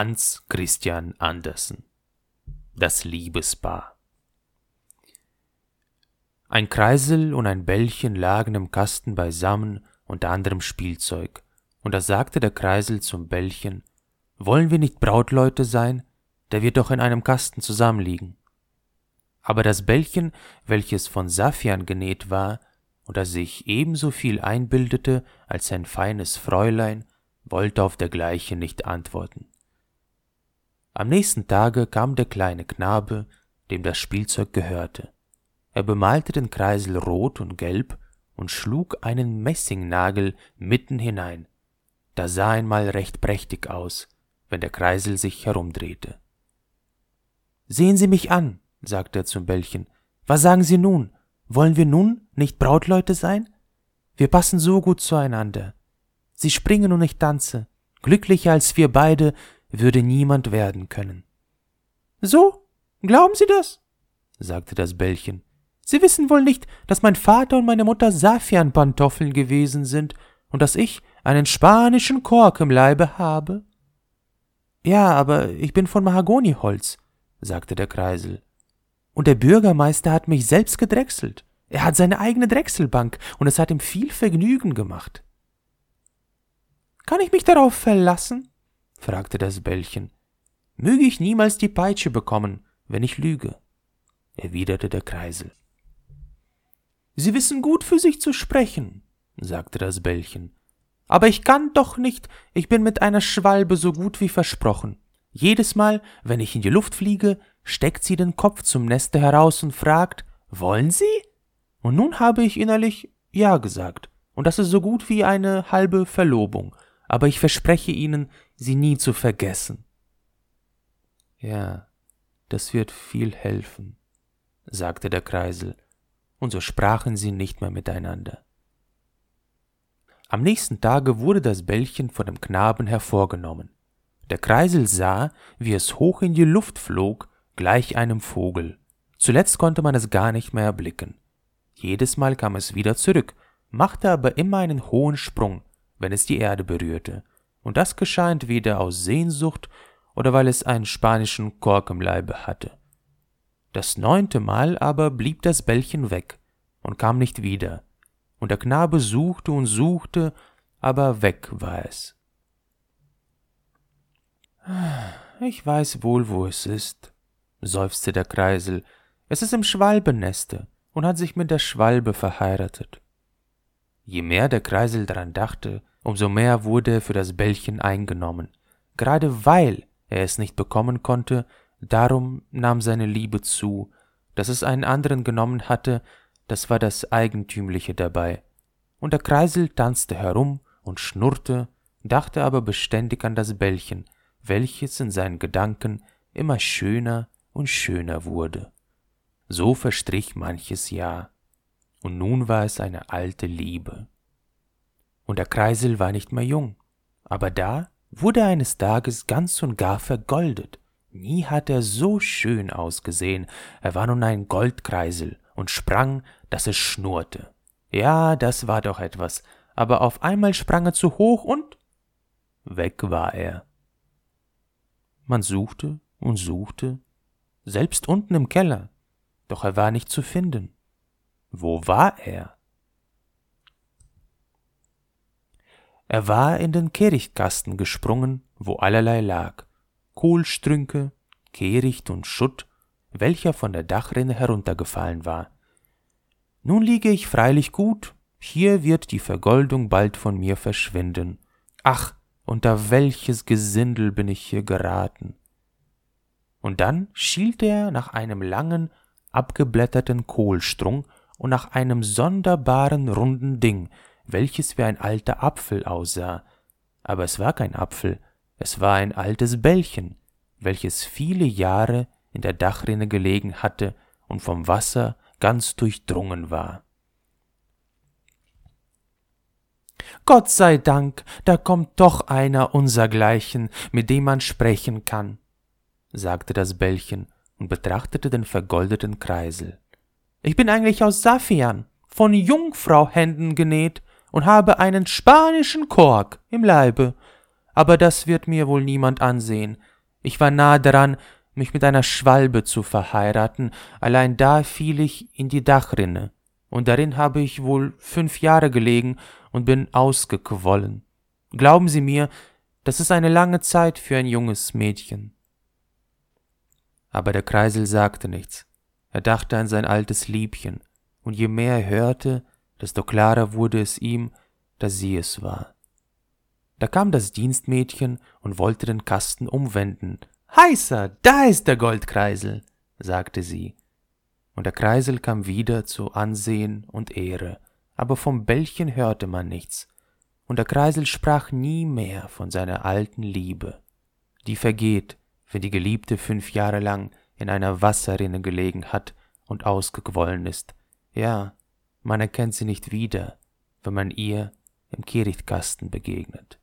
Hans Christian Andersen Das Liebespaar Ein Kreisel und ein Bällchen lagen im Kasten beisammen unter anderem Spielzeug, und da sagte der Kreisel zum Bällchen, wollen wir nicht Brautleute sein? Der wird doch in einem Kasten zusammenliegen. Aber das Bällchen, welches von Saffian genäht war und das sich ebenso viel einbildete als ein feines Fräulein, wollte auf dergleichen nicht antworten. Am nächsten Tage kam der kleine Knabe, dem das Spielzeug gehörte. Er bemalte den Kreisel rot und gelb und schlug einen Messingnagel mitten hinein. Da sah einmal recht prächtig aus, wenn der Kreisel sich herumdrehte. Sehen Sie mich an, sagte er zum Bällchen. Was sagen Sie nun? Wollen wir nun nicht Brautleute sein? Wir passen so gut zueinander. Sie springen und ich tanze. Glücklicher als wir beide würde niemand werden können. So? Glauben Sie das? sagte das Bällchen. Sie wissen wohl nicht, dass mein Vater und meine Mutter Safianpantoffeln gewesen sind und dass ich einen spanischen Kork im Leibe habe? Ja, aber ich bin von Mahagoniholz, sagte der Kreisel. Und der Bürgermeister hat mich selbst gedrechselt. Er hat seine eigene Drechselbank und es hat ihm viel Vergnügen gemacht. Kann ich mich darauf verlassen? Fragte das Bällchen. Möge ich niemals die Peitsche bekommen, wenn ich lüge, erwiderte der Kreisel. Sie wissen gut für sich zu sprechen, sagte das Bällchen. Aber ich kann doch nicht, ich bin mit einer Schwalbe so gut wie versprochen. Jedes Mal, wenn ich in die Luft fliege, steckt sie den Kopf zum Neste heraus und fragt, wollen Sie? Und nun habe ich innerlich Ja gesagt, und das ist so gut wie eine halbe Verlobung, aber ich verspreche Ihnen, sie nie zu vergessen. Ja, das wird viel helfen, sagte der Kreisel, und so sprachen sie nicht mehr miteinander. Am nächsten Tage wurde das Bällchen von dem Knaben hervorgenommen. Der Kreisel sah, wie es hoch in die Luft flog, gleich einem Vogel. Zuletzt konnte man es gar nicht mehr erblicken. Jedes Mal kam es wieder zurück, machte aber immer einen hohen Sprung, wenn es die Erde berührte, und das geschah entweder aus Sehnsucht oder weil es einen spanischen Kork im Leibe hatte. Das neunte Mal aber blieb das Bällchen weg und kam nicht wieder, und der Knabe suchte und suchte, aber weg war es. Ich weiß wohl, wo es ist, seufzte der Kreisel. Es ist im Schwalbenneste und hat sich mit der Schwalbe verheiratet. Je mehr der Kreisel daran dachte, umso mehr wurde er für das Bällchen eingenommen. Gerade weil er es nicht bekommen konnte, darum nahm seine Liebe zu. Dass es einen anderen genommen hatte, das war das Eigentümliche dabei. Und der Kreisel tanzte herum und schnurrte, dachte aber beständig an das Bällchen, welches in seinen Gedanken immer schöner und schöner wurde. So verstrich manches Jahr, und nun war es eine alte Liebe. Und der Kreisel war nicht mehr jung, aber da wurde er eines Tages ganz und gar vergoldet. Nie hat er so schön ausgesehen, er war nun ein Goldkreisel und sprang, dass es schnurrte. Ja, das war doch etwas, aber auf einmal sprang er zu hoch und weg war er. Man suchte und suchte, selbst unten im Keller, doch er war nicht zu finden. Wo war er? Er war in den Kehrichtkasten gesprungen, wo allerlei lag, Kohlstrünke, Kehricht und Schutt, welcher von der Dachrinne heruntergefallen war. Nun liege ich freilich gut, hier wird die Vergoldung bald von mir verschwinden. Ach, unter welches Gesindel bin ich hier geraten. Und dann schielte er nach einem langen, abgeblätterten Kohlstrunk und nach einem sonderbaren runden Ding, welches wie ein alter Apfel aussah. Aber es war kein Apfel, es war ein altes Bällchen, welches viele Jahre in der Dachrinne gelegen hatte und vom Wasser ganz durchdrungen war. Gott sei Dank, da kommt doch einer unsergleichen, mit dem man sprechen kann, sagte das Bällchen und betrachtete den vergoldeten Kreisel. Ich bin eigentlich aus Safian, von Jungfrauhänden genäht und habe einen spanischen Kork im Leibe. aber das wird mir wohl niemand ansehen. Ich war nahe daran, mich mit einer Schwalbe zu verheiraten, allein da fiel ich in die Dachrinne, und darin habe ich wohl fünf Jahre gelegen und bin ausgequollen. Glauben Sie mir, das ist eine lange Zeit für ein junges Mädchen. Aber der Kreisel sagte nichts. Er dachte an sein altes Liebchen, und je mehr er hörte, desto klarer wurde es ihm, dass sie es war. Da kam das Dienstmädchen und wollte den Kasten umwenden. Heißer, da ist der Goldkreisel, sagte sie. Und der Kreisel kam wieder zu Ansehen und Ehre, aber vom Bällchen hörte man nichts, und der Kreisel sprach nie mehr von seiner alten Liebe. Die vergeht, wenn die Geliebte fünf Jahre lang in einer Wasserrinne gelegen hat und ausgequollen ist. Ja, man erkennt sie nicht wieder, wenn man ihr im Kehrichtkasten begegnet.